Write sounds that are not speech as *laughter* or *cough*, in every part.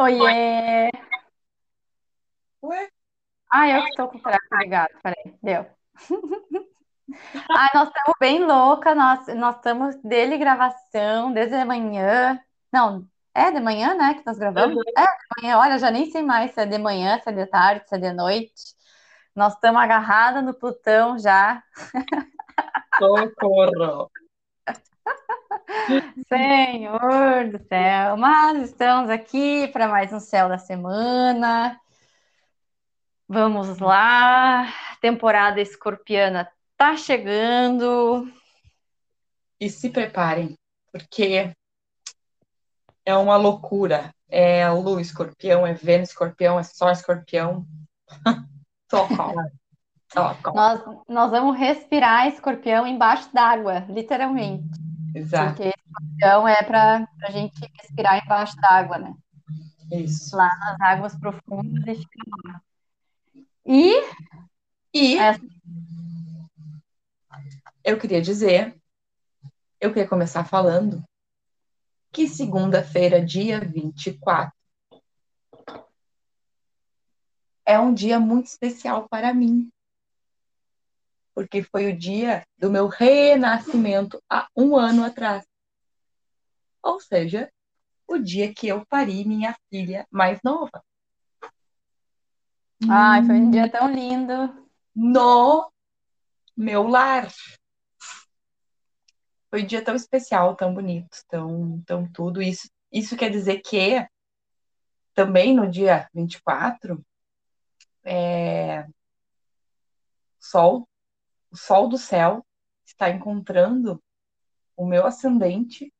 Oiê! Ué? Ah, eu que estou com o telefone ligado. Peraí, deu. *laughs* Ai, nós estamos bem louca, nós, nós estamos dele gravação desde de manhã. Não, é de manhã, né, que nós gravamos? Uhum. É, de manhã, olha, já nem sei mais se é de manhã, se é de tarde, se é de noite. Nós estamos agarradas no Plutão já. *laughs* Socorro! *laughs* Senhor do céu, mas estamos aqui para mais um Céu da Semana. Vamos lá, temporada escorpiana tá chegando. E se preparem, porque é uma loucura. É Lua escorpião, é Vênus escorpião, é Sol escorpião. *laughs* Socorro! Socorro! Nós, nós vamos respirar escorpião embaixo d'água, literalmente. Exato, Porque escorpião é para a gente respirar embaixo d'água, né? isso. Lá nas águas profundas e ficar lá. E E essa eu queria dizer, eu queria começar falando que segunda-feira, dia 24, é um dia muito especial para mim. Porque foi o dia do meu renascimento há um ano atrás. Ou seja, o dia que eu pari minha filha mais nova. Ai, foi um dia tão lindo. No meu lar. Foi um dia tão especial, tão bonito, tão, tão tudo. Isso, isso quer dizer que também no dia 24, é, Sol, o Sol do céu está encontrando o meu ascendente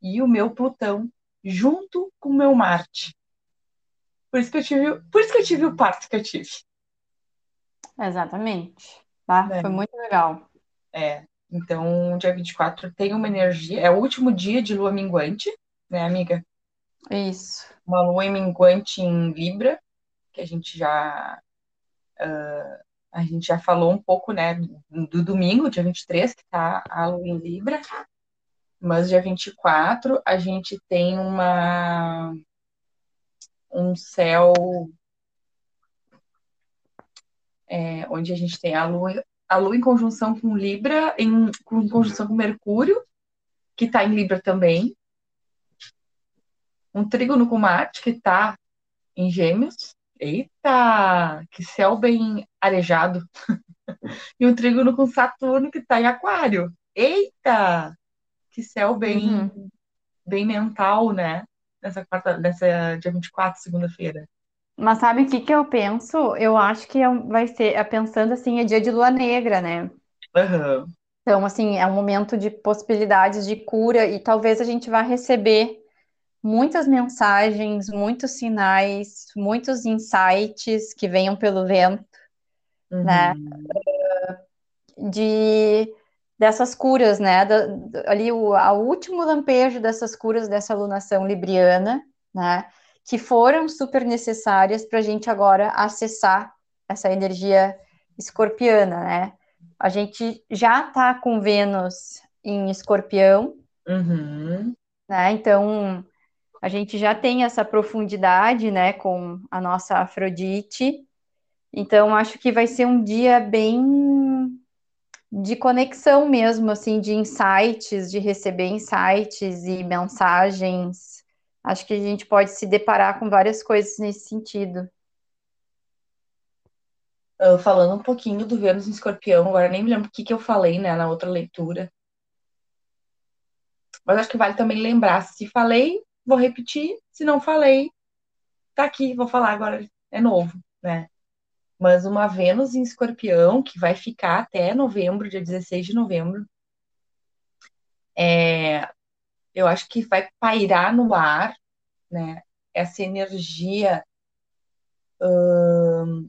e o meu Plutão junto com o meu Marte. Por isso que eu tive, por isso que eu tive o parto que eu tive. Exatamente. Tá? É. Foi muito legal. É, então, dia 24 tem uma energia, é o último dia de lua minguante, né, amiga? Isso. Uma lua minguante em Libra, que a gente já ah, a gente já falou um pouco, né, do domingo, dia 23, que tá a lua em Libra, mas dia 24 a gente tem uma um céu é, onde a gente tem a lua a lua em conjunção com Libra, em, com conjunção com Mercúrio, que está em Libra também. Um trígono com Marte, que está em Gêmeos. Eita, que céu bem arejado. *laughs* e um trígono com Saturno, que está em Aquário. Eita, que céu bem, Uhum. bem mental, né? Nessa quarta, nessa dia 24, segunda-feira. Mas sabe o que que eu penso? Eu acho que é vai ser, é pensando assim, é dia de lua negra, né? Aham. Então, assim, é um momento de possibilidades de cura e talvez a gente vá receber muitas mensagens, muitos sinais, muitos insights que venham pelo vento, né? Uhum. De dessas curas, né? Da- ali o a último lampejo dessas curas dessa alunação libriana, né? Que foram super necessárias para a gente agora acessar essa energia escorpiana, né? A gente já está com Vênus em Escorpião, Uhum. né? Então a gente já tem essa profundidade, né, com a nossa Afrodite. Então acho que vai ser um dia bem de conexão mesmo, assim, de insights, de receber insights e mensagens. Acho que a gente pode se deparar com várias coisas nesse sentido. Ah, falando um pouquinho do Vênus em Escorpião, agora nem me lembro o que que eu falei, né, na outra leitura. Mas acho que vale também lembrar. Se falei, vou repetir. Se não falei, tá aqui, vou falar agora. É novo, né? Mas uma Vênus em Escorpião, que vai ficar até novembro, dia 16 de novembro, é, eu acho que vai pairar no ar, né? Essa energia ahn,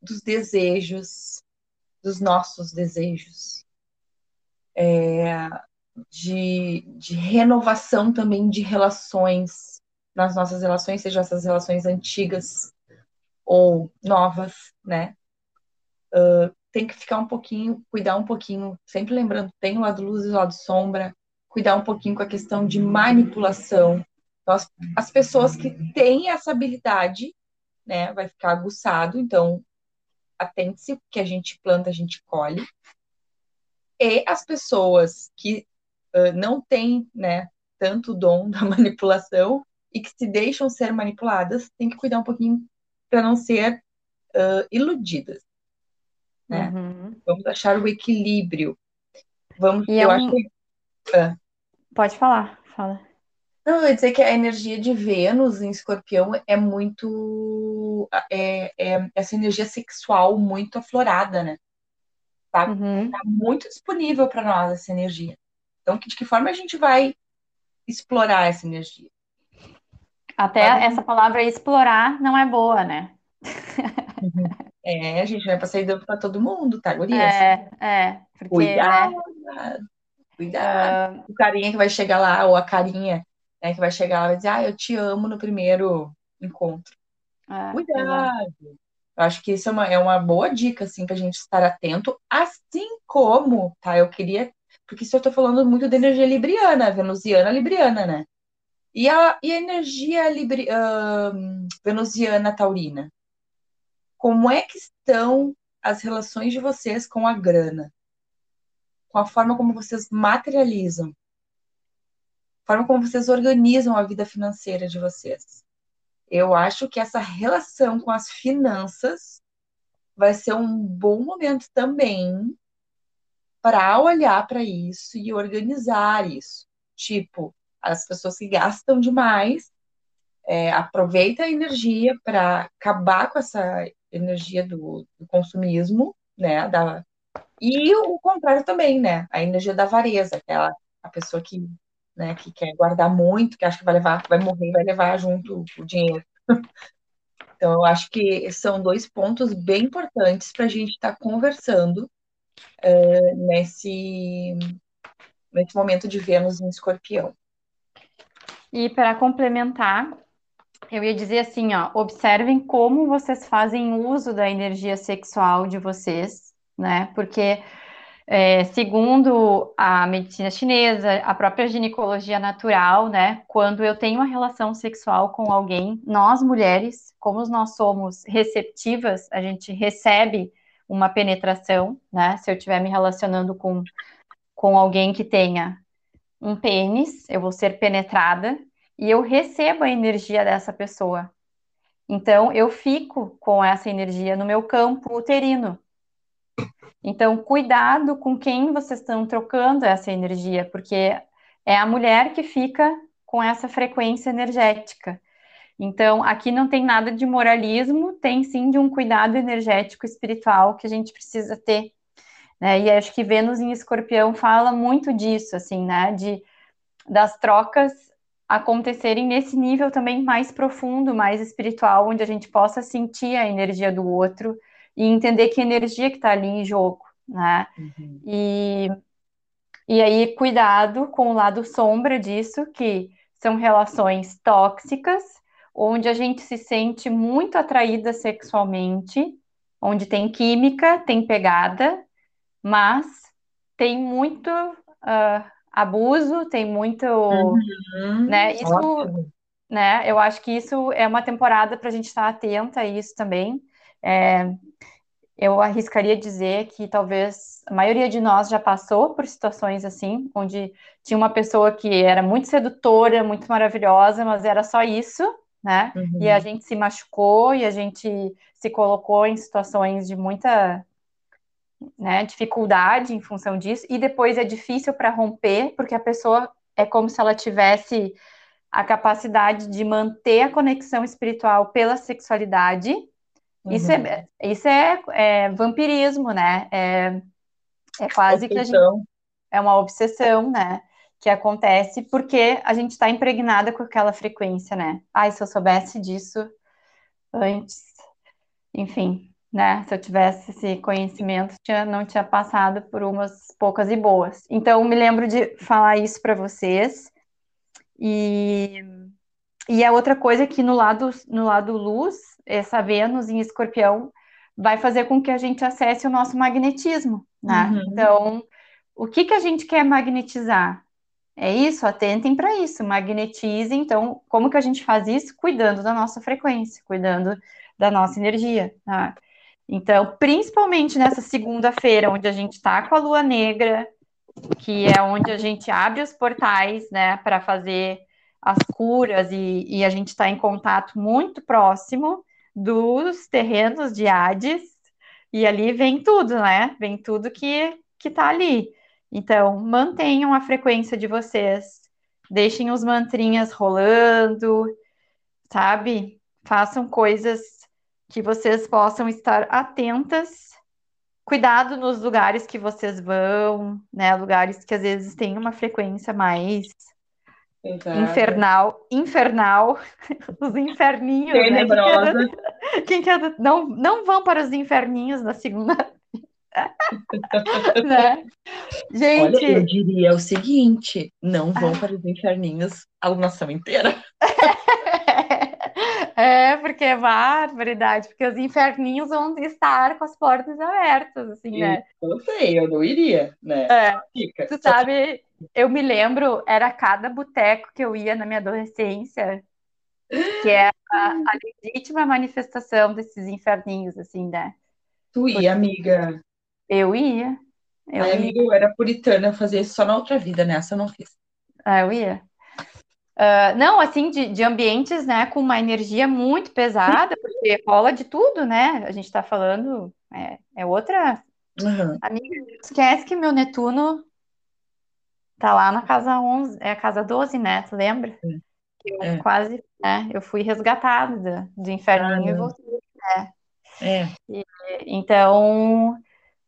dos desejos, dos nossos desejos, é, de, de renovação também de relações, nas nossas relações, sejam essas relações antigas ou novas, né? Ah, tem que ficar um pouquinho, cuidar um pouquinho, sempre lembrando, tem o lado luz e o lado sombra, cuidar um pouquinho com a questão de manipulação, Então, as, as pessoas que têm essa habilidade, né, vai ficar aguçado. Então, atente-se, que a gente planta, a gente colhe. E as pessoas que uh, não têm, né, tanto dom *laughs* da manipulação e que se deixam ser manipuladas, tem que cuidar um pouquinho para não ser uh, iludidas. Né? Uhum. Vamos achar o equilíbrio. Vamos, e eu é um... acho que... uh. Pode falar, fala. Não, eu ia dizer que a energia de Vênus em escorpião é muito. É, é essa energia sexual muito aflorada, né? Tá, uhum. tá muito disponível para nós essa energia. Então, de que forma a gente vai explorar essa energia? Até Pode... essa palavra explorar não é boa, né? Uhum. *laughs* É, a gente vai passar dando para todo mundo, tá, gurias? É, é. Porque, Cuidado, né? cuidado. Uh... O carinha que vai chegar lá, ou a carinha né, que vai chegar lá e vai dizer, ah, eu te amo no primeiro encontro. É, Cuidado. Eu acho que isso é uma, é uma boa dica, assim, pra gente estar atento, assim como, tá, eu queria, porque isso eu tô falando muito da energia libriana, venusiana libriana, né? E a, e a energia libri, uh, venusiana taurina? Como é que estão as relações de vocês com a grana? Com a forma como vocês materializam? forma como vocês organizam a vida financeira de vocês. Eu acho que essa relação com as finanças vai ser um bom momento também para olhar para isso e organizar isso. Tipo, as pessoas que gastam demais, é, aproveita a energia para acabar com essa energia do, do, consumismo, né? Da, e o contrário também, né? A energia da avareza, aquela a pessoa que né, que quer guardar muito, que acha que vai levar, vai morrer vai levar junto o dinheiro. *laughs* Então, eu acho que são dois pontos bem importantes para a gente estar tá conversando uh, nesse, nesse momento de Vênus em escorpião. E para complementar, eu ia dizer assim, ó, observem como vocês fazem uso da energia sexual de vocês, né? Porque é, segundo a medicina chinesa, a própria ginecologia natural, né? Quando eu tenho uma relação sexual com alguém, nós mulheres, como nós somos receptivas, a gente recebe uma penetração, né? Se eu estiver me relacionando com, com alguém que tenha um pênis, eu vou ser penetrada e eu recebo a energia dessa pessoa. Então, eu fico com essa energia no meu campo uterino. Então, cuidado com quem vocês estão trocando essa energia, porque é a mulher que fica com essa frequência energética. Então, aqui não tem nada de moralismo, tem sim de um cuidado energético espiritual que a gente precisa ter. Né? E acho que Vênus em Escorpião fala muito disso, assim, né? De, das trocas acontecerem nesse nível também mais profundo, mais espiritual, onde a gente possa sentir a energia do outro e entender que energia que está ali em jogo, né? Uhum. E, e aí, cuidado com o lado sombra disso, que são relações tóxicas, onde a gente se sente muito atraída sexualmente, onde tem química, tem pegada, mas tem muito uh, abuso, tem muito, uhum. né? Isso, Ótimo. né? Eu acho que isso é uma temporada para a gente estar atenta a isso também. É, eu arriscaria dizer que talvez a maioria de nós já passou por situações assim, onde tinha uma pessoa que era muito sedutora, muito maravilhosa, mas era só isso, né? Uhum. E a gente se machucou e a gente se colocou em situações de muita né, dificuldade em função disso, e depois é difícil para romper, porque a pessoa é como se ela tivesse a capacidade de manter a conexão espiritual pela sexualidade, Uhum. Isso, é, isso é, é vampirismo, né? É, é quase obsessão. que a gente. É uma obsessão, né? Que acontece porque a gente está impregnada com aquela frequência, né? Ai, se eu soubesse disso antes. Enfim, né? Se eu tivesse esse conhecimento, tinha, não tinha passado por umas poucas e boas. Então, me lembro de falar isso para vocês. E, e a outra coisa é que no lado, no lado luz, essa Vênus em escorpião vai fazer com que a gente acesse o nosso magnetismo, né? Uhum. Então, o que, que a gente quer magnetizar? É isso, atentem para isso, magnetizem. Então, como que a gente faz isso? Cuidando da nossa frequência, cuidando da nossa energia. Tá? Então, principalmente nessa segunda-feira, onde a gente está com a lua negra, que é onde a gente abre os portais, né, para fazer as curas e, e a gente está em contato muito próximo dos terrenos de Hades, e ali vem tudo, né? Vem tudo que, que tá ali. Então, mantenham a frequência de vocês, deixem os mantrinhas rolando, sabe? Façam coisas que vocês possam estar atentas. Cuidado nos lugares que vocês vão, né? Lugares que às vezes têm uma frequência mais Exato. infernal, infernal, *laughs* os inferninhos, Tenebrosa. né? Quem quer, quem quer, não, não vão para os inferninhos na segunda. *laughs* né? Gente, Olha, eu diria o seguinte: não vão para os inferninhos a nação inteira. *laughs* É, porque é barbaridade, porque os inferninhos vão estar com as portas abertas, assim, né? Eu sei, eu não iria, né? É, Fica. Tu sabe, eu me lembro, era cada boteco que eu ia na minha adolescência, que é a, a legítima manifestação desses inferninhos, assim, né? Tu ia, Porque amiga? Eu ia. Eu Ai, ia. eu era puritana, eu fazia isso só na outra vida, nessa eu não fiz. Ah, eu ia. Uh, não, assim, de, de, ambientes, né, com uma energia muito pesada, porque rola de tudo, né? A gente tá falando, é, é outra. Uhum. Amiga, esquece que meu Netuno tá lá na casa 11, é a casa 12, né? Tu lembra? Eu é. quase, né? Eu fui resgatada do, do inferninho ah, e voltei, né? É. E, então,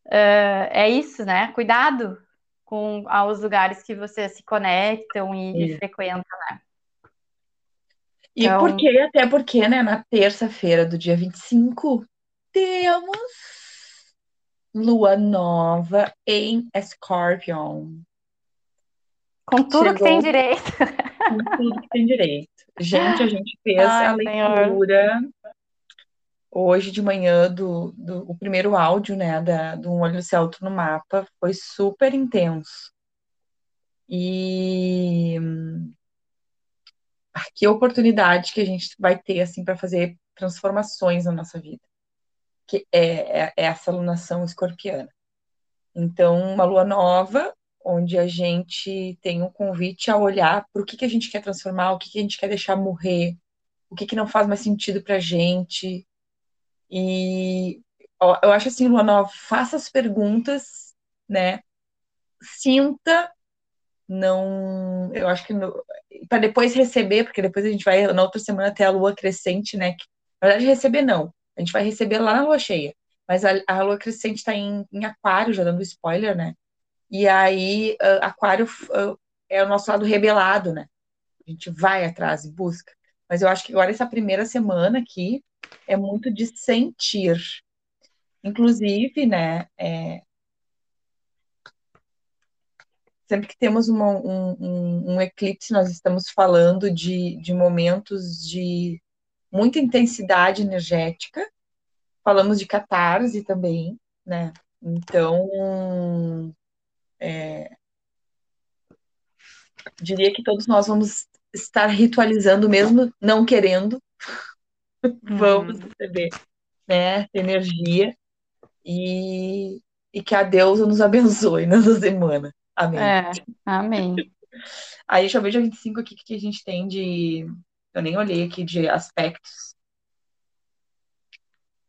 uh, é isso, né? Cuidado com aos lugares que você se conectam e, e frequentam, né? E então... porque, até porque, né, na terça-feira do dia 25, temos lua nova em Scorpion. Com tudo Chegou... que tem direito. Com tudo que tem direito. Gente, a gente fez Ai, a leitura senhor. Hoje de manhã do, do o primeiro áudio, né, da, do Um Olho no Céu, Outro no Mapa. Foi super intenso. E que oportunidade que a gente vai ter assim para fazer transformações na nossa vida, que é, é, é essa alunação escorpiana. Então, uma lua nova, onde a gente tem um convite a olhar para o que, que a gente quer transformar, o que, que a gente quer deixar morrer, o que, que não faz mais sentido para a gente. E ó, eu acho assim, lua nova, faça as perguntas, né? Sinta não, eu acho que para depois receber, porque depois a gente vai na outra semana ter a lua crescente, né? Que, na verdade, receber não, a gente vai receber lá na lua cheia, mas a, a lua crescente está em, em, aquário, já dando spoiler, né? E aí, uh, aquário uh, é o nosso lado rebelado, né? A gente vai atrás e busca. Mas eu acho que agora essa primeira semana aqui é muito de sentir. Inclusive, né, é, sempre que temos uma, um, um, um, eclipse, nós estamos falando de, de momentos de muita intensidade energética, falamos de catarse também, né? Então, é, diria que todos nós vamos estar ritualizando, mesmo não querendo, vamos uhum. receber né, energia e, e que a deusa nos abençoe *laughs* nessa semana. Amém. É, amém. Aí deixa eu ver dia 25 aqui que a gente tem de. Eu nem olhei aqui de aspectos.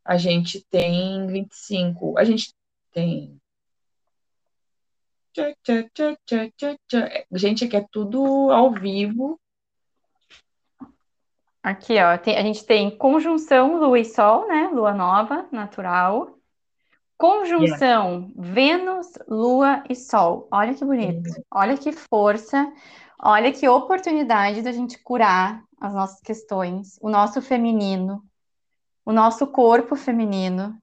A gente tem 25. A gente tem. Gente, aqui é tudo ao vivo. Aqui, ó, tem, a gente tem conjunção Lua e Sol, né? Lua nova, natural. Conjunção yeah. Vênus, Lua e Sol. Olha que bonito. Olha que força. Olha que oportunidade da gente curar as nossas questões, o nosso feminino, o nosso corpo feminino,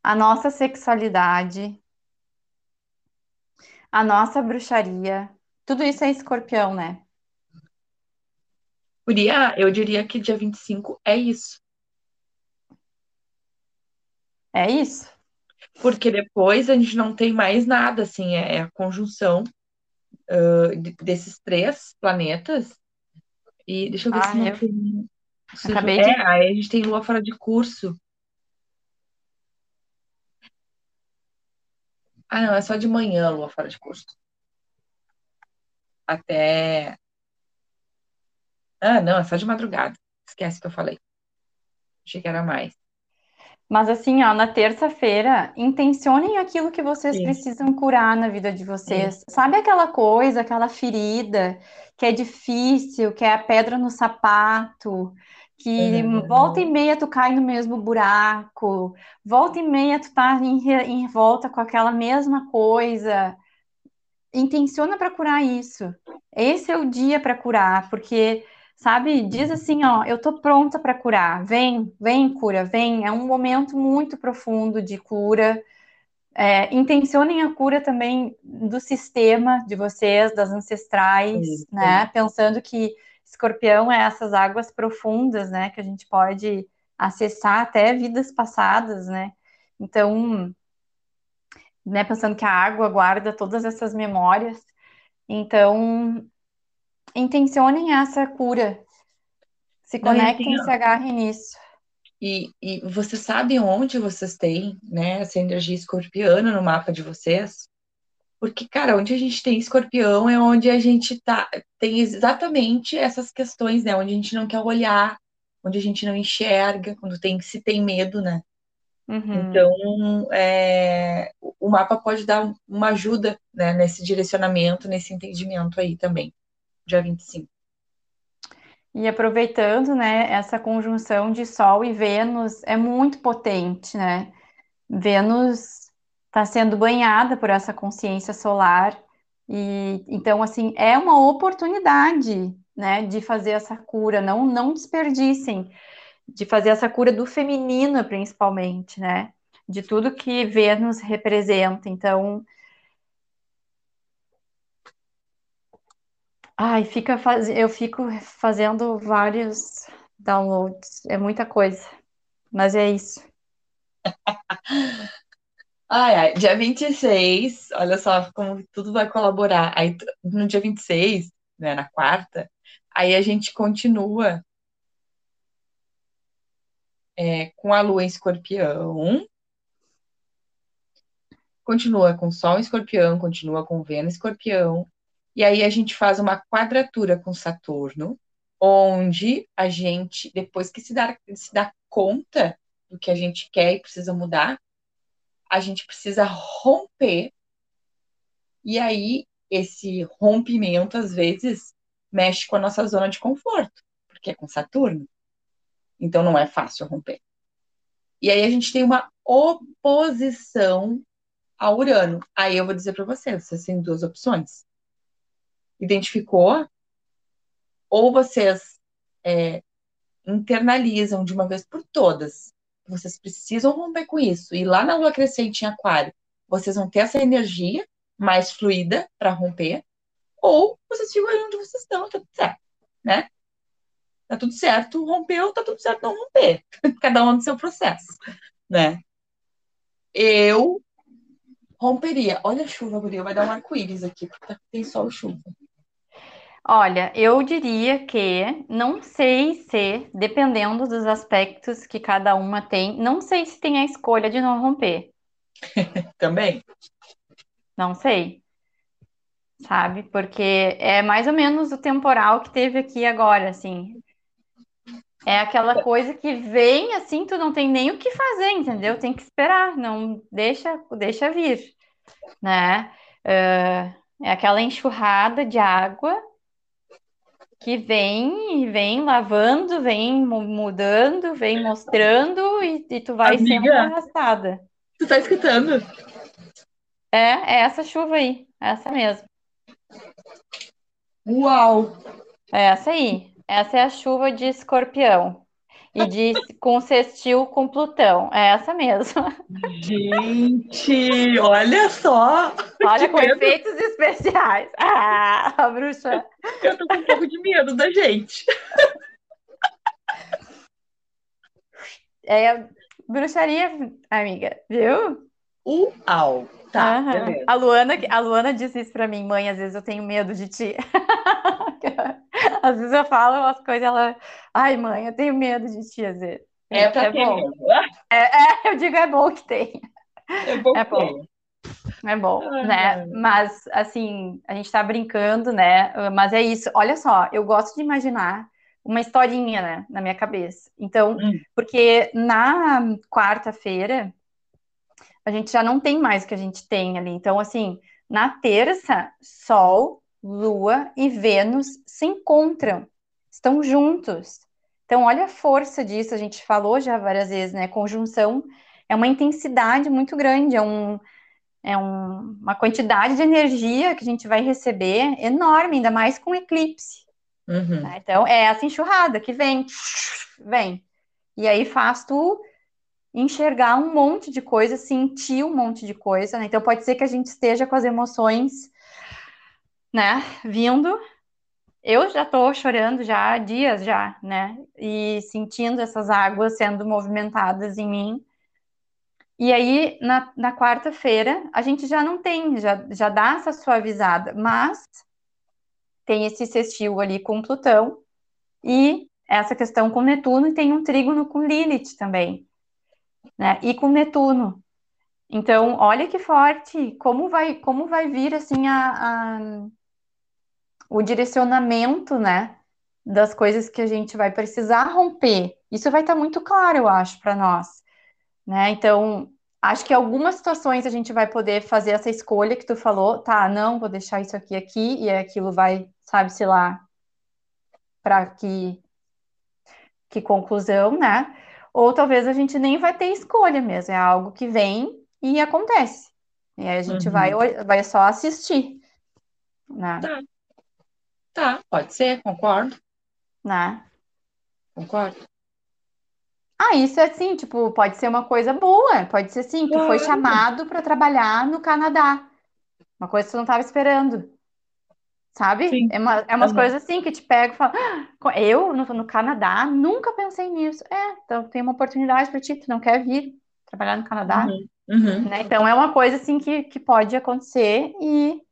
a nossa sexualidade, a nossa bruxaria. Tudo isso é escorpião, né? Eu diria que dia 25 é isso. É isso. Porque depois a gente não tem mais nada, assim, é, é a conjunção uh, desses três planetas. E deixa eu ver ah, se não eu... tem. Acabei é, de... aí a gente tem lua fora de curso. Ah, não, é só de manhã lua fora de curso. Até. Ah, não, é só de madrugada. Esquece que eu falei. Achei que era mais. Mas assim, ó, na terça-feira, intencionem aquilo que vocês Sim. precisam curar na vida de vocês. Sabe aquela coisa, aquela ferida que é difícil, que é a pedra no sapato, que Uhum. volta e meia tu cai no mesmo buraco, volta e meia tu tá em, em volta com aquela mesma coisa. Intenciona para curar isso. Esse é o dia para curar, porque, sabe, diz assim, ó, eu tô pronta para curar. Vem, vem, cura, vem. É um momento muito profundo de cura. É, intencionem a cura também do sistema de vocês, das ancestrais, Sim, né? Pensando que escorpião é essas águas profundas, né? Que a gente pode acessar até vidas passadas, né? Então, né? Pensando que a água guarda todas essas memórias. Então, intencionem essa cura. Se Não, e assim, conectem, ó, se agarrem nisso. E, e você sabe onde vocês têm, né, essa energia escorpiana no mapa de vocês? Porque, cara, onde a gente tem escorpião é onde a gente tá, tem exatamente essas questões, né? Onde a gente não quer olhar, onde a gente não enxerga, quando tem, se tem medo, né? Uhum. Então, é, o mapa pode dar uma ajuda, né, nesse direcionamento, nesse entendimento aí também, dia 25. E aproveitando, né, essa conjunção de Sol e Vênus é muito potente, né? Vênus está sendo banhada por essa consciência solar e então assim é uma oportunidade, né, de fazer essa cura. Não não desperdicem de fazer essa cura do feminino, principalmente, né? De tudo que Vênus representa. Então, ai, fica faz... eu fico fazendo vários downloads, é muita coisa, mas é isso. *laughs* Ai, ai, dia 26, olha só como tudo vai colaborar. Aí no dia 26, né, na quarta, aí a gente continua é, com a lua em escorpião, continua com Sol em escorpião, continua com Vênus em escorpião, e aí a gente faz uma quadratura com Saturno, onde a gente, depois que se dá, se dá conta do que a gente quer e precisa mudar, a gente precisa romper, e aí esse rompimento, às vezes, mexe com a nossa zona de conforto, porque é com Saturno. Então não é fácil romper. E aí a gente tem uma oposição a Urano. Aí eu vou dizer para vocês, vocês têm duas opções. Identificou? Ou vocês é, internalizam de uma vez por todas. Vocês precisam romper com isso. E lá na lua crescente em Aquário, vocês vão ter essa energia mais fluida para romper. Ou vocês ficam ali onde vocês estão, tá tudo certo, né? Tá tudo certo, rompeu, tá tudo certo não romper. *laughs* Cada um no seu processo, né? Eu romperia. Olha a chuva, Guria, vai dar um arco-íris aqui, porque tem sol e chuva. Olha, eu diria que não sei se, dependendo dos aspectos que cada uma tem, não sei se tem a escolha de não romper. *laughs* Também? Não sei. Sabe? Porque é mais ou menos o temporal que teve aqui agora, assim. É aquela coisa que vem assim, tu não tem nem o que fazer, entendeu? Tem que esperar, não deixa, deixa vir, né? Uh, é aquela enxurrada de água que vem e vem lavando, vem mudando, vem mostrando e, e tu vai Amiga, sendo arrastada. Tu tá escutando? É, é essa chuva aí, essa mesmo. Uau! É essa aí. Essa é a chuva de escorpião. E de com sextil com Plutão. É essa mesmo. Gente, olha só! Olha, com medo. efeitos especiais. Ah, a bruxa. Eu tô com um pouco de medo da gente. É bruxaria, amiga, viu? Uau! Tá, beleza. A Luana, a Luana disse isso pra mim, mãe, às vezes eu tenho medo de ti. *laughs* *laughs* Às vezes eu falo umas coisas, ela, ai, mãe, eu tenho medo de ti, às vezes. É pra ter bom. mesmo. É, eu digo, é bom que tem. É bom. É bom. É bom, né? Mas, assim, a gente tá brincando, né? Mas é isso. Olha só, eu gosto de imaginar uma historinha, né, na minha cabeça. Então, Hum. porque na quarta-feira, a gente já não tem mais o que a gente tem ali. Então, assim, na terça, Sol, Lua e Vênus se encontram, estão juntos. Então, olha a força disso, a gente falou já várias vezes, né? Conjunção é uma intensidade muito grande, é um, é um- uma quantidade de energia que a gente vai receber enorme, ainda mais com eclipse. Uhum. né? Então, é essa enxurrada que vem, vem. E aí faz tu enxergar um monte de coisa, sentir um monte de coisa, né? Então, pode ser que a gente esteja com as emoções, né, vindo. Eu já tô chorando já há dias já, né? E sentindo essas águas sendo movimentadas em mim. E aí, na, na quarta-feira, a gente já não tem, já, já dá essa suavizada, mas tem esse sextil ali com Plutão e essa questão com Netuno e tem um trígono com Lilith também, né? E com Netuno. Então, olha que forte, como vai, como vai vir assim a, a- o direcionamento, né, das coisas que a gente vai precisar romper. Isso vai estar muito claro, eu acho, para nós, né? Então, acho que algumas situações a gente vai poder fazer essa escolha que tu falou, tá, não, vou deixar isso aqui aqui e aquilo vai, sabe-se lá, para que que conclusão, né? Ou talvez a gente nem vai ter escolha mesmo, é algo que vem e acontece. E aí a gente Uhum. vai, vai só assistir, né? Tá, pode ser, concordo, né? concordo. Ah, isso é assim, tipo, pode ser uma coisa boa, pode ser assim, tu foi chamado para trabalhar no Canadá. Uma coisa que tu não estava esperando. Sabe? Sim. É, uma, é umas Uhum. coisas assim que te pega e fala, "Ah, eu no, no Canadá nunca pensei nisso. É, então tem uma oportunidade para ti, tu não quer vir trabalhar no Canadá? Uhum. Uhum. né? Então é uma coisa assim que, que pode acontecer e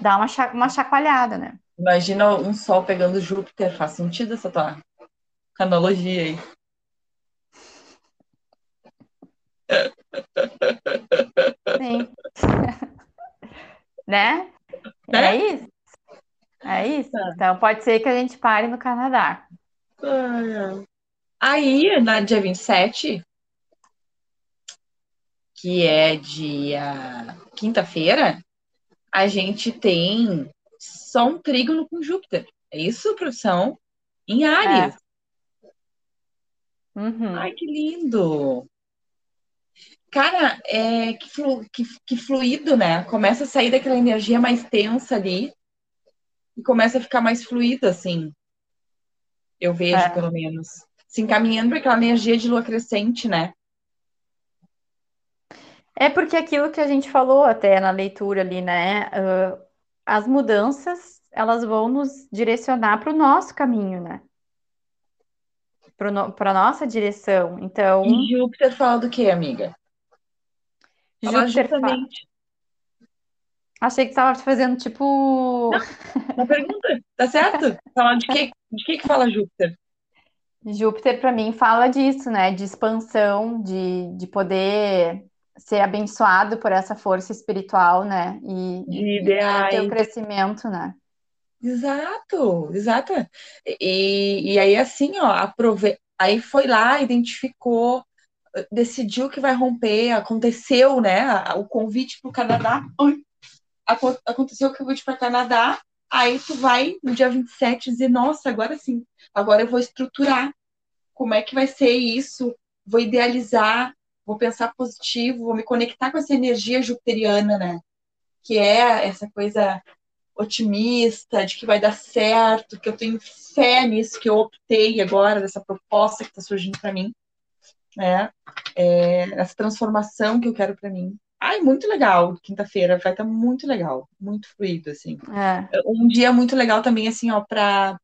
dar uma, cha- uma chacoalhada, né? Imagina um sol pegando Júpiter, faz sentido essa tua analogia aí. Sim. *laughs* né? Né? É isso. É isso. Tá. Então pode ser que a gente pare no Canadá. Aí, na dia 27, que é dia quinta-feira, a gente tem só um trígono com Júpiter. É isso, produção? Em Áries. Uhum. Ai, que lindo! Cara, é que, flu- que, que fluido, né? Começa a sair daquela energia mais tensa ali e começa a ficar mais fluido, assim. Eu vejo, É. pelo menos. Se encaminhando para aquela energia de lua crescente, né? É porque aquilo que a gente falou até na leitura ali, né? ah, as mudanças, elas vão nos direcionar para o nosso caminho, né? Para no, a nossa direção. Então, E Júpiter fala do quê, amiga? Fala Júpiter justamente. Achei que estava fazendo tipo. Uma pergunta, tá certo? Falar de que, de que que fala Júpiter? Júpiter, para mim, fala disso, né? De expansão, de, de poder ser abençoado por essa força espiritual, né? E, e ter o crescimento, né? Exato, exato. E, e aí, assim, ó, aprove... aí foi lá, identificou, decidiu que vai romper, aconteceu, né? O convite para o Canadá. Aconteceu o convite para o Canadá, aí tu vai no dia 27 dizer, nossa, agora sim, agora eu vou estruturar como é que vai ser isso, vou idealizar, vou pensar positivo, vou me conectar com essa energia jupiteriana, né? Que é essa coisa otimista, de que vai dar certo, que eu tenho fé nisso, que eu optei agora, dessa proposta que está surgindo para mim, né? É, essa transformação que eu quero para mim. Ai, muito legal, quinta-feira, vai estar muito legal, muito fluido, assim. É. Um dia muito legal também, assim, ó, para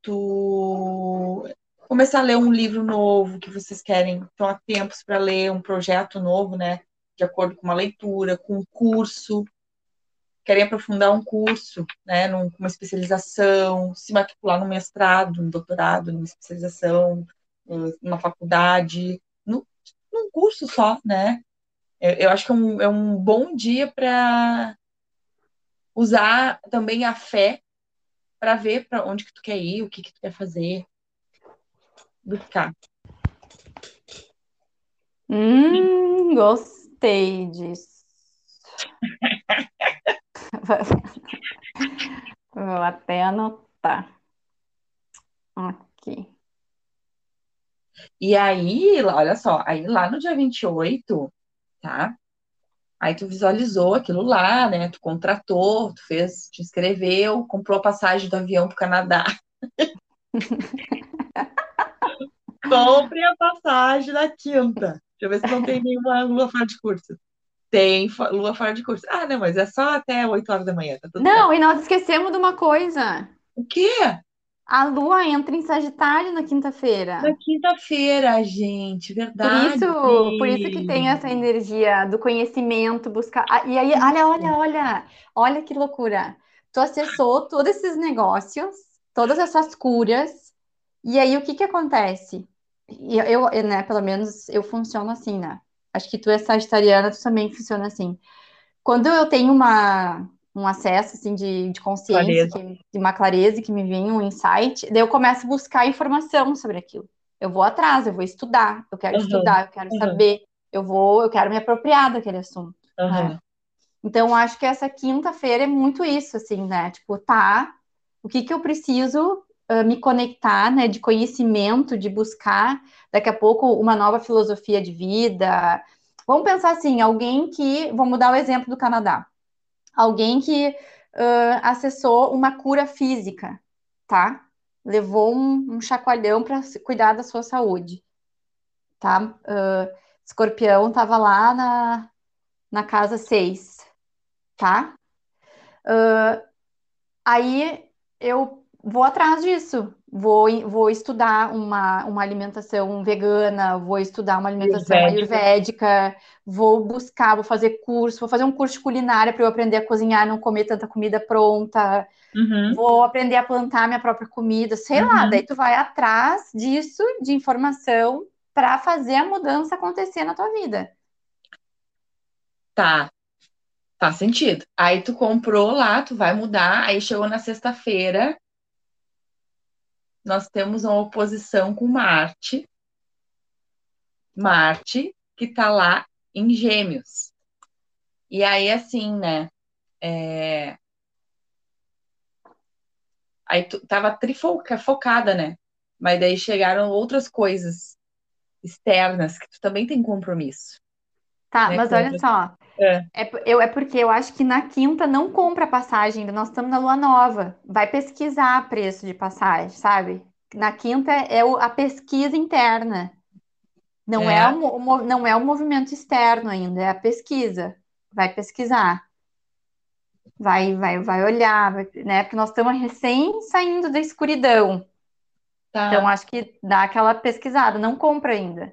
tu começar a ler um livro novo que vocês querem, estão há tempos para ler um projeto novo, né? de acordo com uma leitura, com um curso, querem aprofundar um curso, né, numa especialização, se matricular no mestrado, no doutorado, numa especialização, numa faculdade, no, num curso só, né? Eu, eu acho que é um, é um bom dia para usar também a fé para ver para onde que tu quer ir, o que que tu quer fazer, buscar. Hum, gostei disso. *laughs* Vou até anotar. Aqui. E aí, olha só, aí lá no dia 28, tá? Aí tu visualizou aquilo lá, né? Tu contratou, tu fez, te inscreveu, comprou a passagem do avião para o Canadá. *laughs* Compre a passagem da quinta. Deixa eu ver se não tem nenhuma lua fora de curso. Tem lua fora de curso. Ah, não, mas é só até 8 horas da manhã. Tá não, certo. e nós esquecemos de uma coisa. O quê? A lua entra em Sagitário na quinta-feira. Na quinta-feira, gente, verdade. Por isso, por isso que tem essa energia do conhecimento, buscar. Ah, e aí, olha, olha, olha, olha que loucura. Tu acessou todos esses negócios, todas essas curas, e aí o que que acontece? Eu, eu, né, pelo menos eu funciono assim, né? Acho que tu é sagitariana, tu também funciona assim. Quando eu tenho uma, um acesso assim de, de consciência, que, de uma clareza que me vem um insight, daí eu começo a buscar informação sobre aquilo. Eu vou atrás, eu vou estudar, eu quero uhum. estudar, eu quero uhum. saber, eu vou, eu quero me apropriar daquele assunto. Uhum. Né? Então, acho que essa quinta-feira é muito isso, assim, né? Tipo, tá, o que que eu preciso me conectar, né? De conhecimento, de buscar, daqui a pouco, uma nova filosofia de vida. Vamos pensar assim, alguém que, vamos dar o exemplo do Canadá alguém que uh, acessou uma cura física, tá? Levou um, um chacoalhão para cuidar da sua saúde, tá? Uh, escorpião estava lá na, na casa 6, tá? Uh, aí eu vou atrás disso, vou, vou estudar uma, uma alimentação vegana, vou estudar uma alimentação ayurvédica. ayurvédica, vou buscar, vou fazer curso, vou fazer um curso de culinária para eu aprender a cozinhar, não comer tanta comida pronta, uhum. vou aprender a plantar minha própria comida, sei uhum. lá, daí tu vai atrás disso, de informação, para fazer a mudança acontecer na tua vida. Tá, Faz sentido. Aí tu comprou lá, tu vai mudar, aí chegou na sexta-feira, nós temos uma oposição com Marte. Marte, que está lá em Gêmeos. E aí, assim, né? É... Aí tu tava trifoca, focada, né? Mas daí chegaram outras coisas externas que tu também tem compromisso. Tá, né? mas olha só. É. É, eu, é porque eu acho que na quinta não compra passagem ainda, nós estamos na lua nova. Vai pesquisar preço de passagem, sabe? Na quinta é o, a pesquisa interna. Não é, é o, o, não é o movimento externo ainda, é a pesquisa. Vai pesquisar. Vai, vai, vai olhar, vai, né? Porque nós estamos recém saindo da escuridão. Tá. Então, acho que dá aquela pesquisada, não compra ainda.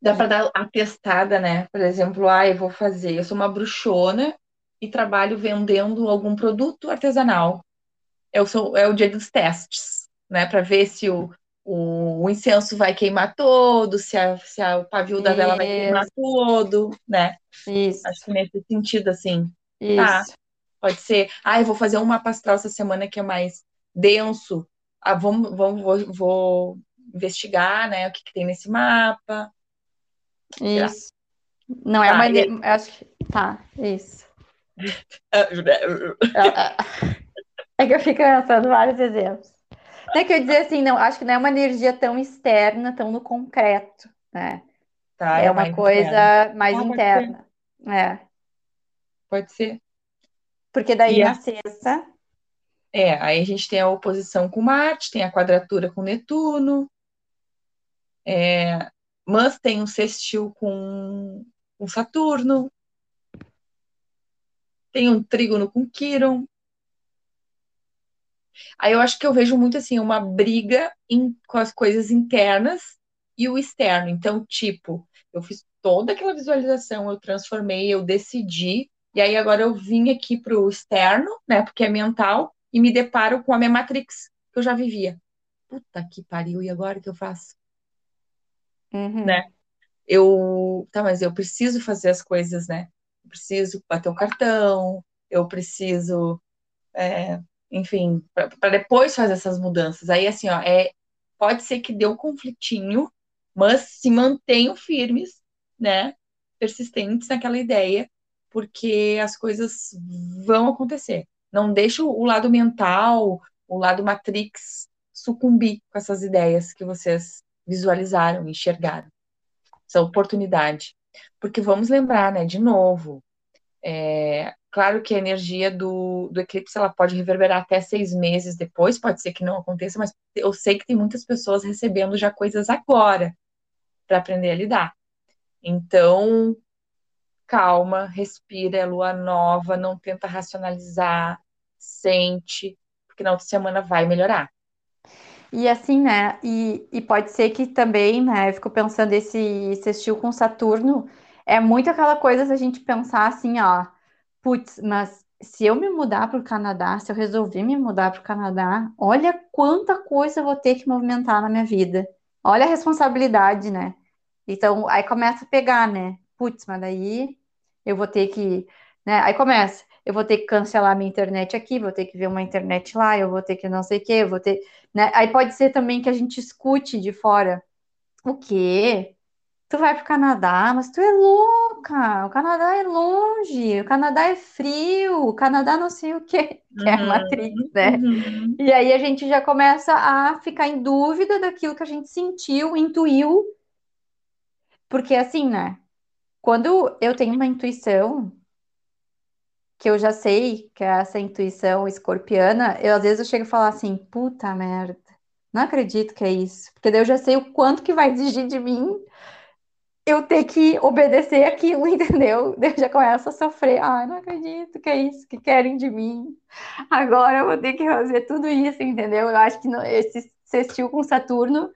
Dá para dar a testada, né? Por exemplo, ah, eu vou fazer, eu sou uma bruxona e trabalho vendendo algum produto artesanal. Eu sou, é o dia dos testes, né? Para ver se o, o, o, incenso vai queimar todo, se, a, se a, o pavio da vela vai queimar todo, né? Isso. Acho que nesse sentido, assim. Isso. Tá, pode ser. Ah, eu vou fazer um mapa astral essa semana que é mais denso. Ah, vamos, vamos, vou, vou investigar, né? O que, que tem nesse mapa. Isso. Não é tá, uma. E... Acho que. Tá, isso. *laughs* é que eu fico pensando vários exemplos. Não é que eu dizer assim, não, acho que não é uma energia tão externa, tão no concreto, né? Tá, é, é uma coisa interna. mais ah, interna. Pode é. Pode ser. Porque daí e na a... sexta. É, aí a gente tem a oposição com Marte, tem a quadratura com Netuno. É, mas tem um sextil com, com Saturno. Tem um trígono com Quiron. Aí eu acho que eu vejo muito assim uma briga em, com as coisas internas e o externo. Então, tipo, eu fiz toda aquela visualização, eu transformei, eu decidi, e aí agora eu vim aqui para o externo, né, porque é mental, e me deparo com a minha matrix que eu já vivia. Puta que pariu, e agora o que eu faço? Uhum. Né? Eu, tá, mas eu preciso fazer as coisas, né? Eu preciso bater o cartão, eu preciso, é, enfim, para depois fazer essas mudanças. Aí, assim, ó, é, pode ser que dê um conflitinho, mas se mantenham firmes, né? Persistentes naquela ideia, porque as coisas vão acontecer. Não deixa o lado mental, o lado matrix sucumbir com essas ideias que vocês visualizaram, enxergaram. Essa oportunidade. Porque vamos lembrar, né, de novo, é, claro que a energia do, do eclipse ela pode reverberar até seis meses depois, pode ser que não aconteça, mas eu sei que tem muitas pessoas recebendo já coisas agora para aprender a lidar. Então, calma, respira, é lua nova, não tenta racionalizar, sente, porque na outra semana vai melhorar. E assim, né? E, e pode ser que também, né? Eu fico pensando esse sextil com Saturno é muito aquela coisa da gente pensar assim, ó, putz, mas se eu me mudar para o Canadá, se eu resolver me mudar para o Canadá, olha quanta coisa eu vou ter que movimentar na minha vida. Olha a responsabilidade, né? Então, aí começa a pegar, né? Putz, mas daí eu vou ter que, né? Aí começa, eu vou ter que cancelar minha internet aqui, vou ter que ver uma internet lá, eu vou ter que não sei o quê, eu vou ter, né? Aí pode ser também que a gente escute de fora. O quê? Tu vai pro Canadá, mas tu é louca. O Canadá é longe, o Canadá é frio, o Canadá não sei o quê, *laughs* que é a Uhum, Matrix, né? uhum, E aí a gente já começa a ficar em dúvida daquilo que a gente sentiu, intuiu, porque assim, né? Quando eu tenho uma intuição, que eu já sei que é essa intuição escorpiana, eu às vezes eu chego a falar assim, puta merda, não acredito que é isso, porque daí eu já sei o quanto que vai exigir de mim eu ter que obedecer aquilo, *laughs* entendeu? Eu já começo a sofrer, ai, não acredito que é isso que querem de mim, agora eu vou ter que fazer tudo isso, entendeu? Eu acho que no- esse sextil com Saturno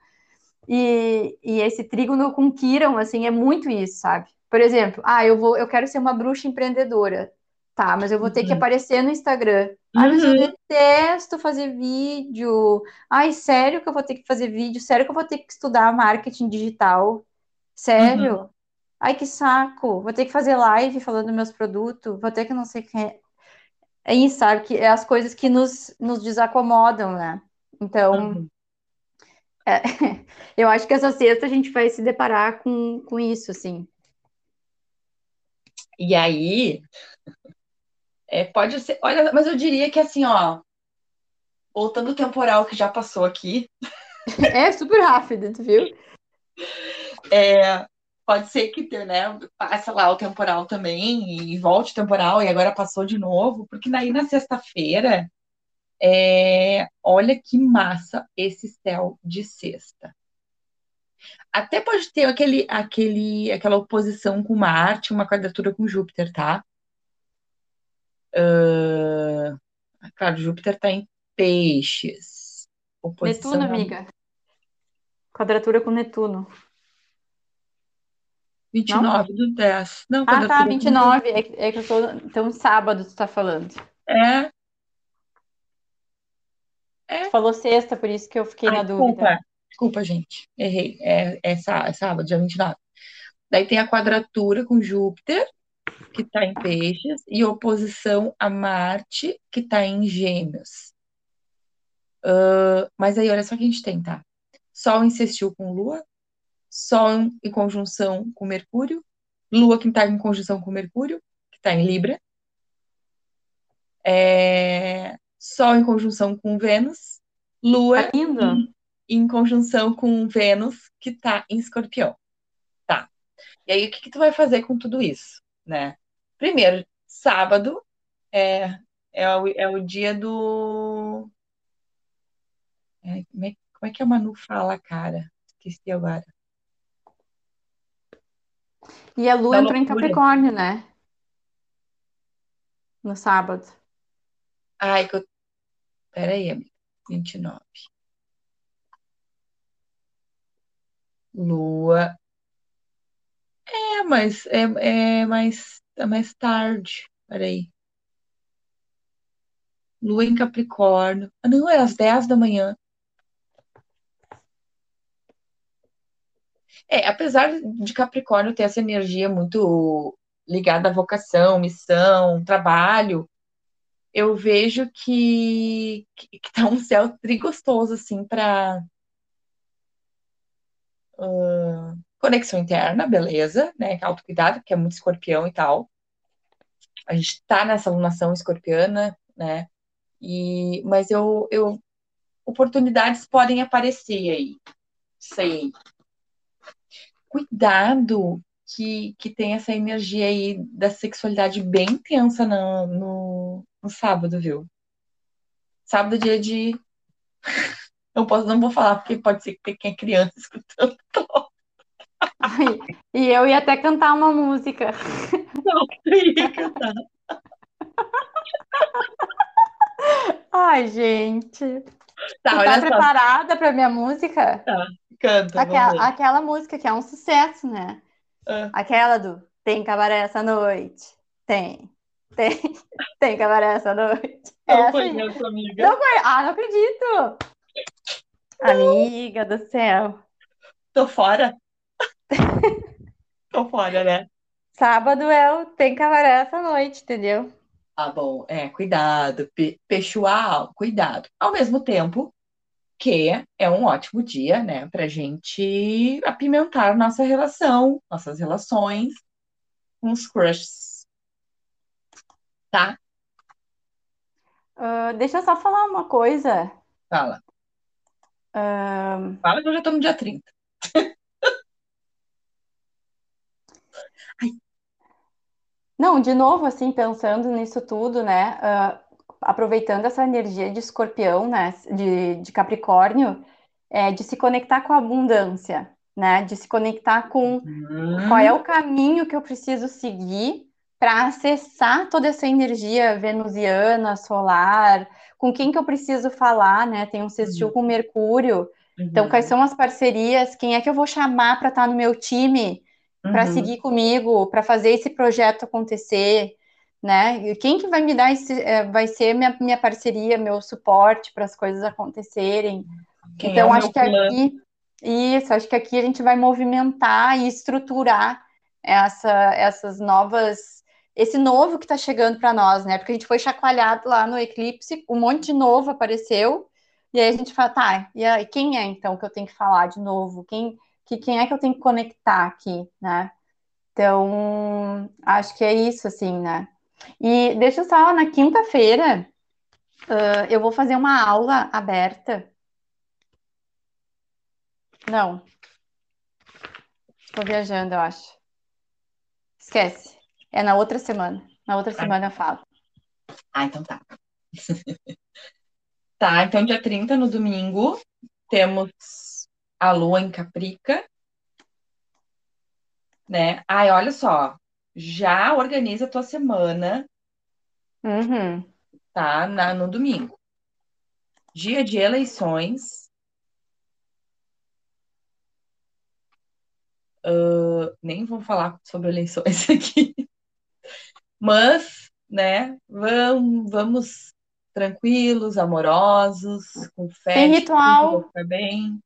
e, e esse trígono com Quirón, assim, é muito isso, sabe? Por exemplo, ah, eu vou, eu quero ser uma bruxa empreendedora. Tá, mas eu vou ter que uhum, aparecer no Instagram. Ai, mas eu uhum, detesto fazer vídeo. Ai, sério que eu vou ter que fazer vídeo? Sério que eu vou ter que estudar marketing digital? uhum, Sério? Ai, que saco. Vou ter que fazer live falando meus produtos. Vou ter que não sei o que. É isso, sabe? Que é as coisas que nos, nos desacomodam, né? Então, uhum. é, *laughs* eu acho que essa sexta a gente vai se deparar com, com isso, assim. E aí, é, pode ser. Olha, mas eu diria que assim, ó, voltando o temporal que já passou aqui, É super rápido, tu viu? é, pode ser que né, passe lá o temporal também e volte o temporal e agora passou de novo, porque daí na sexta-feira, é, olha que massa esse céu de sexta. Até pode ter aquele, aquele, aquela oposição com Marte, uma quadratura com Júpiter, tá? Ah, claro, Júpiter está em peixes. Netuno, Oposição amiga. Quadratura com Netuno. Não? 29 do 10. Não, Ah, tá, quadratura com 29. É, que- é que eu tô. Então, sábado tu tá falando. É, Tu é. falou sexta, por isso que eu fiquei Ai, na dúvida. desculpa. Desculpa, gente. Errei. É, é, é sábado, dia 29. Daí tem a quadratura com Júpiter, que está em peixes, e oposição a Marte, que está em gêmeos. Ah, Mas aí, olha só o que a gente tem, tá? Sol insistiu com Lua, Sol em conjunção com Mercúrio, Lua que está em conjunção com Mercúrio, que está em Libra, é, Sol em conjunção com Vênus, Tá Lua lindo? em, em conjunção com Vênus, que está em Escorpião. Tá. E aí, o que que tu vai fazer com tudo isso, né? Primeiro, sábado é, é, o, é o dia do. é, como, é, como é que a Manu fala, cara? Esqueci agora. E a Lua Da entrou em loucura. Capricórnio, né? No sábado. Ai, que eu... Peraí, amiga. 29. Lua. É, mas é, é mais, é mais tarde. Peraí. Lua em Capricórnio. Ah, não, é às 10 da manhã. É, apesar de Capricórnio ter essa energia muito ligada à vocação, missão, trabalho, eu vejo que, que, que tá um céu trigostoso, assim, para uh, conexão interna, beleza, né? Autocuidado, que é muito escorpião e tal. A gente tá nessa alunação escorpiana, né? E, mas eu, eu oportunidades podem aparecer aí. Sei. Cuidado que, que tem essa energia aí da sexualidade bem intensa no, no, no sábado, viu? Sábado é dia de. *laughs* Não posso, não vou falar, porque pode ser que tenha criança *laughs* escutando. *laughs* e eu ia até cantar uma música. Não, eu ia cantar. Ai, gente. Tá, tá preparada pra minha música? Tá, canta. Aquela, aquela música que é um sucesso, né? Ah, Aquela do Tem cabaré essa noite. Tem. Tem. *laughs* Tem cabaré essa noite. não Essa aí. conheço, amiga. Não conhe- Ah, não acredito. Amiga do céu. Tô fora. *laughs* Tô fora, né? Sábado é o Tem cabaré essa noite, entendeu? Ah, bom, é, cuidado, pe pessoal, cuidado. Ao mesmo tempo que é um ótimo dia, né, pra gente apimentar nossa relação, nossas relações com os crushes, tá? Ah, deixa eu só falar uma coisa. Fala. Ah, Fala que eu já tô no dia 30. *laughs* Não, de novo, assim, pensando nisso tudo, né? ah, aproveitando essa energia de escorpião, né? De, de Capricórnio, é, de se conectar com a abundância, né? De se conectar com qual é o caminho que eu preciso seguir para acessar toda essa energia venusiana, solar, com quem que eu preciso falar, né? Tem um sextil uhum, com Mercúrio. Então, quais uhum, são as parcerias? Quem é que eu vou chamar para estar no meu time? Para uhum. seguir comigo, para fazer esse projeto acontecer, né? E quem que vai me dar esse, é, vai ser minha, minha parceria, meu suporte para as coisas acontecerem. Quem é Então, o acho que clã? aqui, isso, acho que aqui a gente vai movimentar e estruturar essa, essas novas, esse novo que está chegando para nós, né? Porque a gente foi chacoalhado lá no eclipse, um monte de novo apareceu, e aí a gente fala, tá, e aí, quem é então que eu tenho que falar de novo? Quem, que, quem é que eu tenho que conectar aqui, né? Então, acho que é isso, assim, né? E deixa eu só, na quinta-feira, ah, eu vou fazer uma aula aberta. Não, tô viajando, eu acho. Esquece. É na outra semana. Na outra Ah, semana eu falo. ah, então tá. *laughs* Tá, então dia 30 no domingo temos a lua em Caprica, né? Ai, olha só, já organiza a tua semana, Uhum. tá? Na, no domingo. Dia de eleições, ah, nem vou falar sobre eleições *laughs* aqui, mas, né, vamos, vamos tranquilos, amorosos, com fé vai ritual. ficar bem.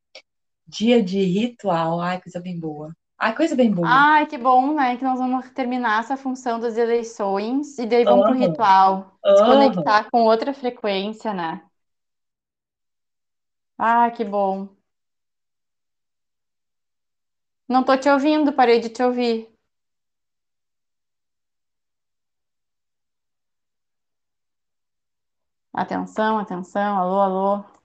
Dia de ritual, ai, coisa bem boa. Ai, coisa bem boa. Ai, que bom, né? Que nós vamos terminar essa função das eleições e daí vamos pro Aham, ritual. Se conectar com outra frequência, né? Ai, que bom. Não tô te ouvindo, parei de te ouvir. Atenção, atenção, alô, alô.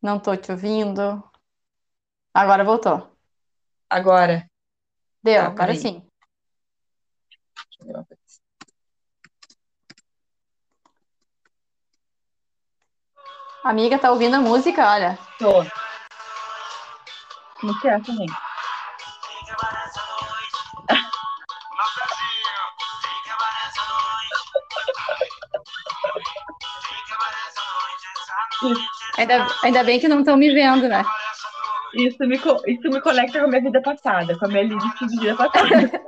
Não tô te ouvindo. Agora voltou. Agora, Deu, tá, agora peraí. sim. Deixa eu ver uma coisa. Amiga, tá ouvindo a música? Olha. Tô. Como que é também? *laughs* Ainda, ainda bem que não estão me vendo, né? Isso me, isso me conecta com a minha vida passada, com a minha Lilith de vida passada.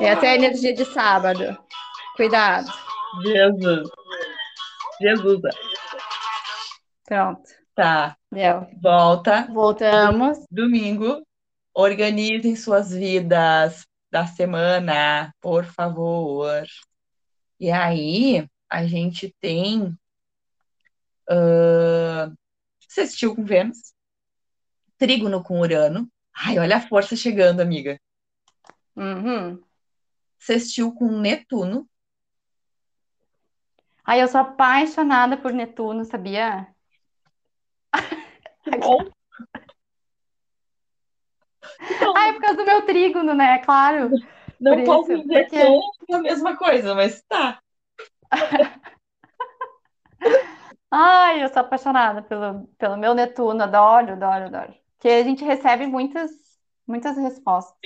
Essa *laughs* é a energia de sábado. Cuidado. Jesus. Jesus. Pronto. Tá. Deu. Volta. Voltamos. Domingo. Organizem suas vidas da semana, por favor. E aí, a gente tem uh, sextil com Vênus, trígono com Urano. Ai, olha a força chegando, amiga. Uhum. Sextil com Netuno. Ai, eu sou apaixonada por Netuno, sabia? Bom. *laughs* Ai, por causa do meu trígono, né? Claro. Não posso isso, dizer porque- que é a mesma coisa, mas tá. Ai, eu sou apaixonada pelo, pelo meu Netuno, adoro, adoro, adoro. Porque a gente recebe muitas, muitas respostas.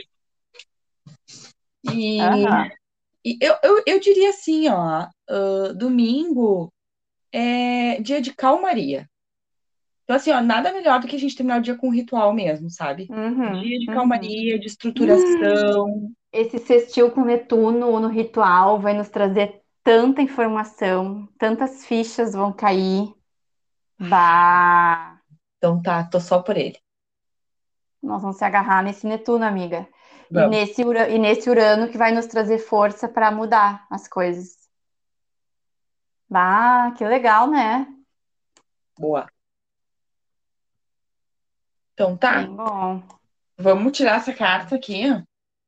E, Aham. e eu, eu, eu diria assim, ó, ah, domingo é dia de calmaria. Então, assim, ó, nada melhor do que a gente terminar o dia com um ritual mesmo, sabe? Uhum, Dia de uhum. calmaria, de estruturação. Esse sextil com Netuno no ritual vai nos trazer tanta informação, tantas fichas vão cair. Bah! Então tá, tô só por ele. Nós vamos se agarrar nesse Netuno, amiga. E nesse, e nesse Urano que vai nos trazer força para mudar as coisas. Bah, que legal, né? Boa. Então tá, Bem bom. vamos tirar essa carta aqui.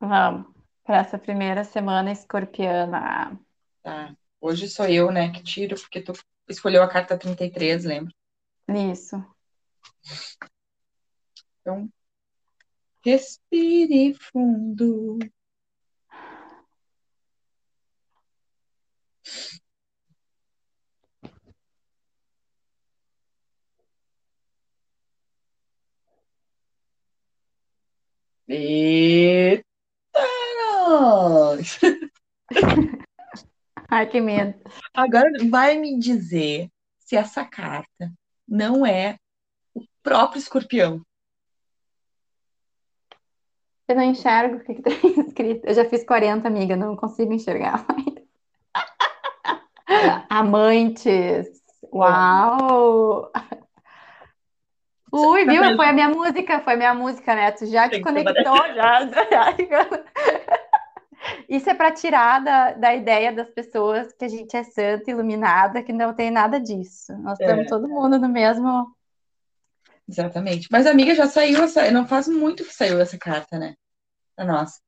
Vamos para essa primeira semana escorpiana. Tá. Hoje sou eu, né, que tiro, porque tu escolheu a carta 33, lembra? Isso. Então, respire fundo. Eita! *laughs* Ai, que medo. Agora vai me dizer se essa carta não é o próprio escorpião. Eu não enxergo o que que tem *laughs* escrito. Eu já fiz 40, amiga, não consigo enxergar. *laughs* Amantes. Uau! Ui, Tá viu? Foi a minha música, foi a minha música, né? Tu já te conectou, já. já. Isso é para tirar da, da ideia das pessoas que a gente é santa, iluminada, que não tem nada disso. Nós É. estamos todo mundo no mesmo. Exatamente. Mas, amiga, já saiu essa. Não faz muito que saiu essa carta, né? A nossa.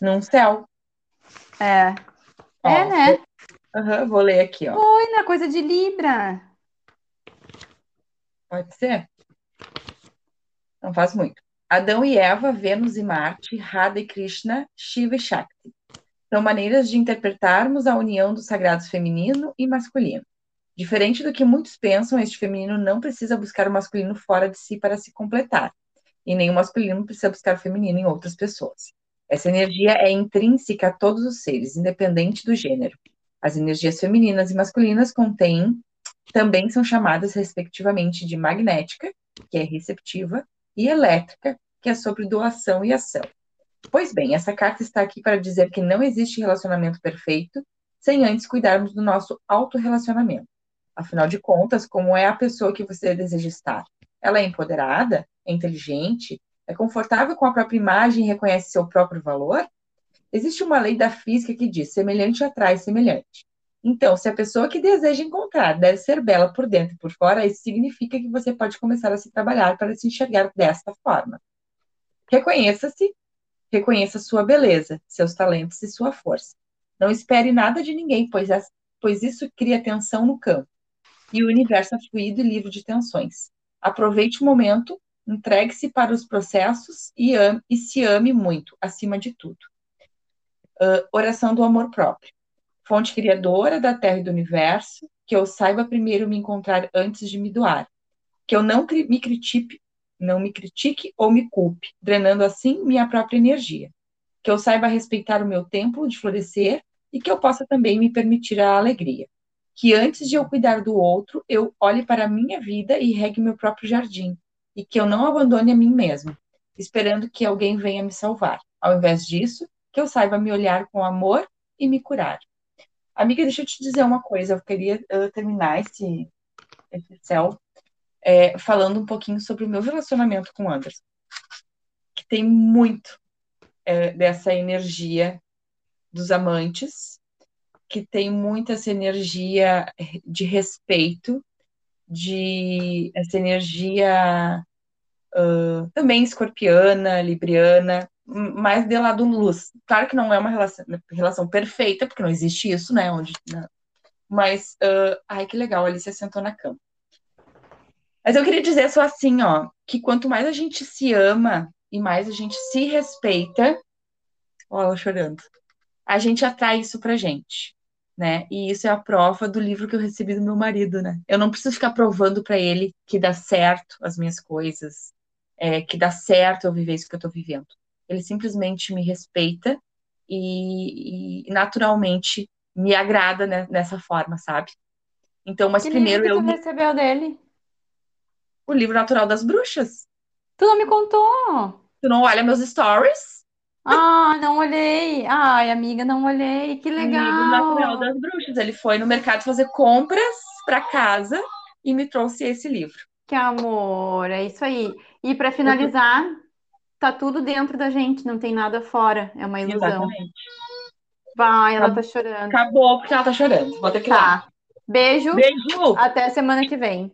Num céu. É, Ó, é, né? aham, vou ler aqui, ó. Foi na coisa de Libra. Pode ser? Não faz muito. Adão e Eva, Vênus e Marte, Radha e Krishna, Shiva e Shakti. São maneiras de interpretarmos a união dos sagrados feminino e masculino. Diferente do que muitos pensam, este feminino não precisa buscar o masculino fora de si para se completar. E nem o masculino precisa buscar o feminino em outras pessoas. Essa energia é intrínseca a todos os seres, independente do gênero. As energias femininas e masculinas contêm também são chamadas respectivamente de magnética, que é receptiva, e elétrica, que é sobre doação e ação. Pois bem, essa carta está aqui para dizer que não existe relacionamento perfeito sem antes cuidarmos do nosso autorrelacionamento. Afinal de contas, como é a pessoa que você deseja estar? Ela é empoderada? É inteligente? É confortável com a própria imagem e reconhece seu próprio valor? Existe uma lei da física que diz semelhante atrai semelhante. Então, se a pessoa que deseja encontrar deve ser bela por dentro e por fora, isso significa que você pode começar a se trabalhar para se enxergar desta forma. Reconheça-se, reconheça sua beleza, seus talentos e sua força. Não espere nada de ninguém, pois, as- pois isso cria tensão no campo. E o universo é fluido e livre de tensões. Aproveite o momento, entregue-se para os processos e, ame- e se ame muito, acima de tudo. Ah, oração do amor próprio. Fonte criadora da Terra e do Universo, que eu saiba primeiro me encontrar antes de me doar. Que eu não me critique, não me critique ou me culpe, drenando assim minha própria energia. Que eu saiba respeitar o meu tempo de florescer e que eu possa também me permitir a alegria. que antes de eu cuidar do outro, eu olhe para a minha vida e regue meu próprio jardim, e que eu não abandone a mim mesmo, esperando que alguém venha me salvar. Ao invés disso, que eu saiba me olhar com amor e me curar. Amiga, deixa eu te dizer uma coisa, eu queria uh, terminar esse, esse céu é, falando um pouquinho sobre o meu relacionamento com o Anderson, que tem muito é, dessa energia dos amantes, que tem muito essa energia de respeito, de essa energia uh, também escorpiana, libriana, mais de lado luz. Claro que não é uma relação, relação perfeita, porque não existe isso, né? Onde, né? Mas, uh, ai, que legal, ali você sentou na cama. Mas eu queria dizer só assim, ó, que quanto mais a gente se ama e mais a gente se respeita, ó, ela chorando, a gente atrai isso pra gente, né? E isso é a prova do livro que eu recebi do meu marido, né? Eu não preciso ficar provando para ele que dá certo as minhas coisas, é, que dá certo eu viver isso que eu tô vivendo. Ele simplesmente me respeita e, e naturalmente me agrada né, nessa forma, sabe? Então, mas que primeiro livro eu. que tu recebeu dele? O livro natural das bruxas. Tu não me contou? Tu não olha meus stories? Ah, não olhei. Ai, amiga, não olhei. Que legal. O livro natural das bruxas. Ele foi no mercado fazer compras para casa e me trouxe esse livro. Que amor, é isso aí. E para finalizar, tá tudo dentro da gente, não tem nada fora. É uma ilusão. Exatamente. Vai, ela tá chorando. Acabou porque ela tá chorando. Vou ter que ir lá. Tá. Beijo. Beijo. Até semana que vem.